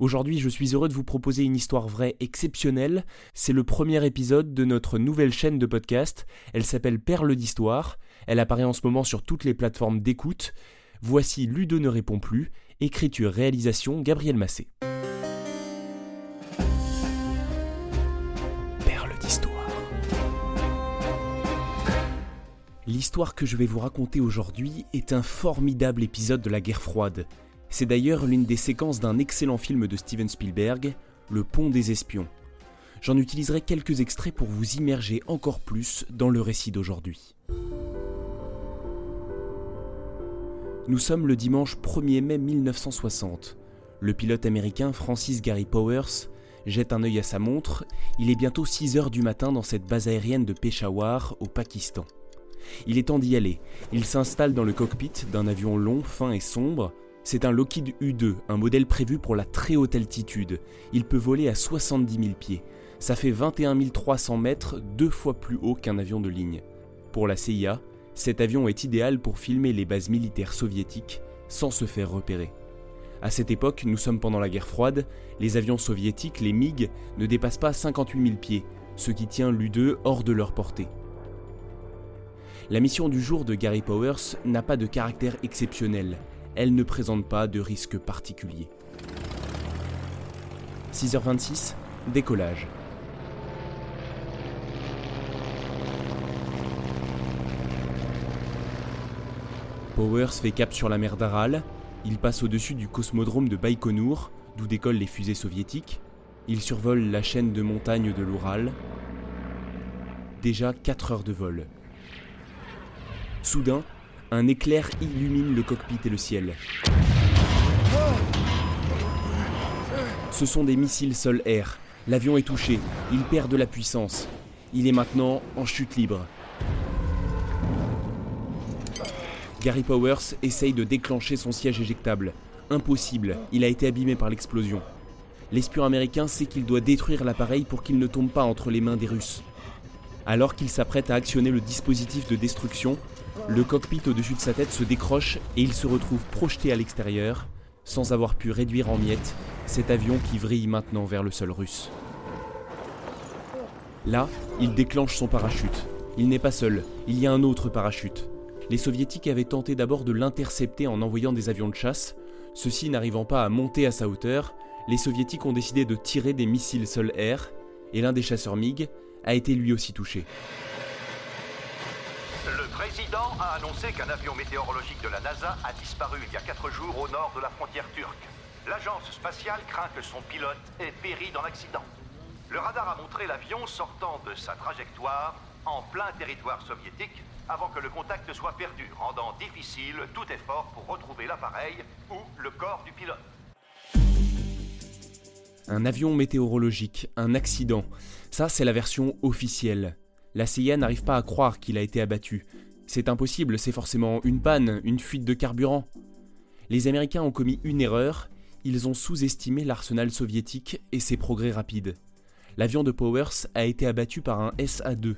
Aujourd'hui, je suis heureux de vous proposer une histoire vraie exceptionnelle. C'est le premier épisode de notre nouvelle chaîne de podcast. Elle s'appelle Perle d'Histoire. Elle apparaît en ce moment sur toutes les plateformes d'écoute. Voici Ludo ne répond plus. Écriture, réalisation, Gabriel Massé. Perle d'Histoire. L'histoire que je vais vous raconter aujourd'hui est un formidable épisode de la guerre froide. C'est d'ailleurs l'une des séquences d'un excellent film de Steven Spielberg, Le Pont des Espions. J'en utiliserai quelques extraits pour vous immerger encore plus dans le récit d'aujourd'hui. Nous sommes le dimanche 1er mai 1960. Le pilote américain Francis Gary Powers jette un œil à sa montre. Il est bientôt 6 heures du matin dans cette base aérienne de Peshawar, au Pakistan. Il est temps d'y aller. Il s'installe dans le cockpit d'un avion long, fin et sombre. C'est un Lockheed U-2, un modèle prévu pour la très haute altitude. Il peut voler à 70 000 pieds. Ça fait 21 300 mètres, deux fois plus haut qu'un avion de ligne. Pour la CIA, cet avion est idéal pour filmer les bases militaires soviétiques sans se faire repérer. À cette époque, nous sommes pendant la guerre froide, les avions soviétiques, les MiG, ne dépassent pas 58 000 pieds, ce qui tient l'U-2 hors de leur portée. La mission du jour de Gary Powers n'a pas de caractère exceptionnel, elle ne présente pas de risque particulier. 6h26, décollage. Powers fait cap sur la mer d'Aral, il passe au-dessus du cosmodrome de Baïkonour, d'où décollent les fusées soviétiques, il survole la chaîne de montagnes de l'Oural. Déjà 4 heures de vol. Soudain, un éclair illumine le cockpit et le ciel. Ce sont des missiles sol-air. L'avion est touché, il perd de la puissance. Il est maintenant en chute libre. Gary Powers essaye de déclencher son siège éjectable. Impossible, il a été abîmé par l'explosion. L'espion américain sait qu'il doit détruire l'appareil pour qu'il ne tombe pas entre les mains des Russes. Alors qu'il s'apprête à actionner le dispositif de destruction, le cockpit au-dessus de sa tête se décroche et il se retrouve projeté à l'extérieur, sans avoir pu réduire en miettes cet avion qui vrille maintenant vers le sol russe. Là, il déclenche son parachute. Il n'est pas seul, il y a un autre parachute. Les soviétiques avaient tenté d'abord de l'intercepter en envoyant des avions de chasse. Ceux-ci n'arrivant pas à monter à sa hauteur, les soviétiques ont décidé de tirer des missiles sol-air, et l'un des chasseurs MiG a été lui aussi touché. Le président a annoncé qu'un avion météorologique de la NASA a disparu il y a quatre jours au nord de la frontière turque. L'agence spatiale craint que son pilote ait péri dans l'accident. Le radar a montré l'avion sortant de sa trajectoire en plein territoire soviétique avant que le contact soit perdu, rendant difficile tout effort pour retrouver l'appareil ou le corps du pilote. Un avion météorologique, un accident. Ça, c'est la version officielle. La CIA n'arrive pas à croire qu'il a été abattu. C'est impossible, c'est forcément une panne, une fuite de carburant. Les Américains ont commis une erreur, ils ont sous-estimé l'arsenal soviétique et ses progrès rapides. L'avion de Powers a été abattu par un SA-2,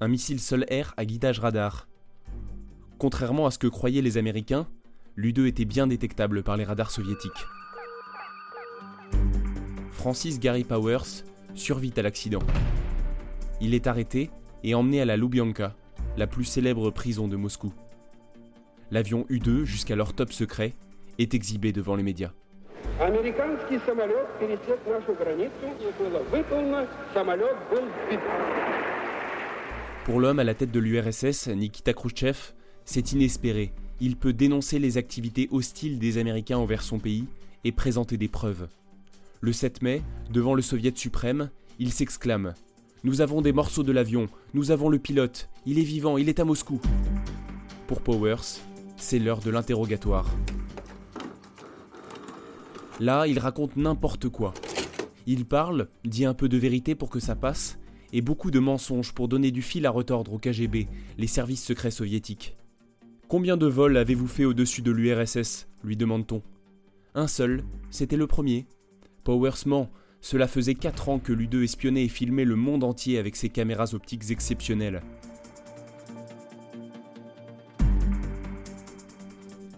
un missile sol-air à guidage radar. Contrairement à ce que croyaient les Américains, l'U-2 était bien détectable par les radars soviétiques. Francis Gary Powers survit à l'accident. Il est arrêté et emmené à la Lubyanka, la plus célèbre prison de Moscou. L'avion U-2, jusqu'alors top secret, est exhibé devant les médias. Pour l'homme à la tête de l'URSS, Nikita Khrushchev, c'est inespéré. Il peut dénoncer les activités hostiles des Américains envers son pays et présenter des preuves. Le 7 mai, devant le Soviet suprême, il s'exclame Nous avons des morceaux de l'avion, nous avons le pilote, il est vivant, il est à Moscou. Pour Powers, c'est l'heure de l'interrogatoire. Là, il raconte n'importe quoi. Il parle, dit un peu de vérité pour que ça passe, et beaucoup de mensonges pour donner du fil à retordre au KGB, les services secrets soviétiques. Combien de vols avez-vous fait au-dessus de l'URSS lui demande-t-on. Un seul, c'était le premier. Powers ment, cela faisait 4 ans que l'U2 espionnait et filmait le monde entier avec ses caméras optiques exceptionnelles.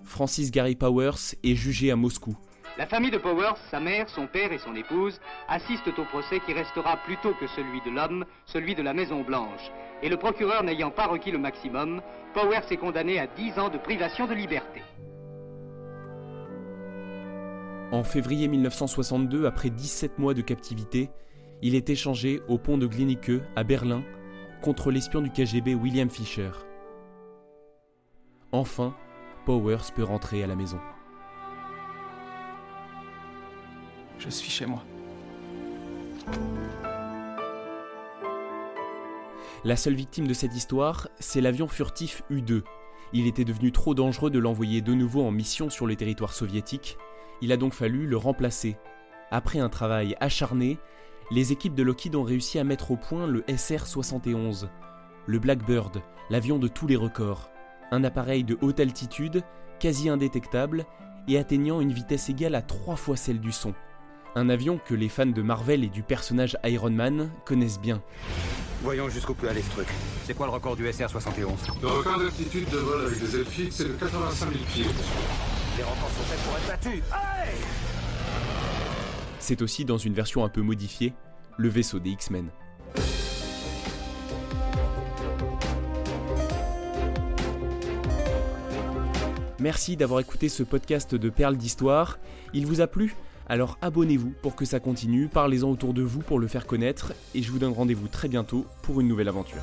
Francis Gary Powers est jugé à Moscou. La famille de Powers, sa mère, son père et son épouse, assistent au procès qui restera plutôt que celui de l'homme, celui de la Maison Blanche. Et le procureur n'ayant pas requis le maximum, Powers est condamné à 10 ans de privation de liberté. En février 1962, après 17 mois de captivité, il est échangé au pont de Glinicke à Berlin contre l'espion du KGB William Fischer. Enfin, Powers peut rentrer à la maison. Je suis chez moi. La seule victime de cette histoire, c'est l'avion furtif U-2. Il était devenu trop dangereux de l'envoyer de nouveau en mission sur le territoire soviétique. Il a donc fallu le remplacer. Après un travail acharné, les équipes de Lockheed ont réussi à mettre au point le SR-71, le Blackbird, l'avion de tous les records. Un appareil de haute altitude, quasi indétectable, et atteignant une vitesse égale à trois fois celle du son. Un avion que les fans de Marvel et du personnage Iron Man connaissent bien. Voyons jusqu'où peut aller ce truc. C'est quoi le record du SR-71 Le record d'altitude de vol avec des ailes fixes, c'est de 85 000 pieds. C'est aussi dans une version un peu modifiée, le vaisseau des X-Men. Merci d'avoir écouté ce podcast de Perles d'Histoire. Il vous a plu? Alors abonnez-vous pour que ça continue, parlez-en autour de vous pour le faire connaître, et je vous donne rendez-vous très bientôt pour une nouvelle aventure.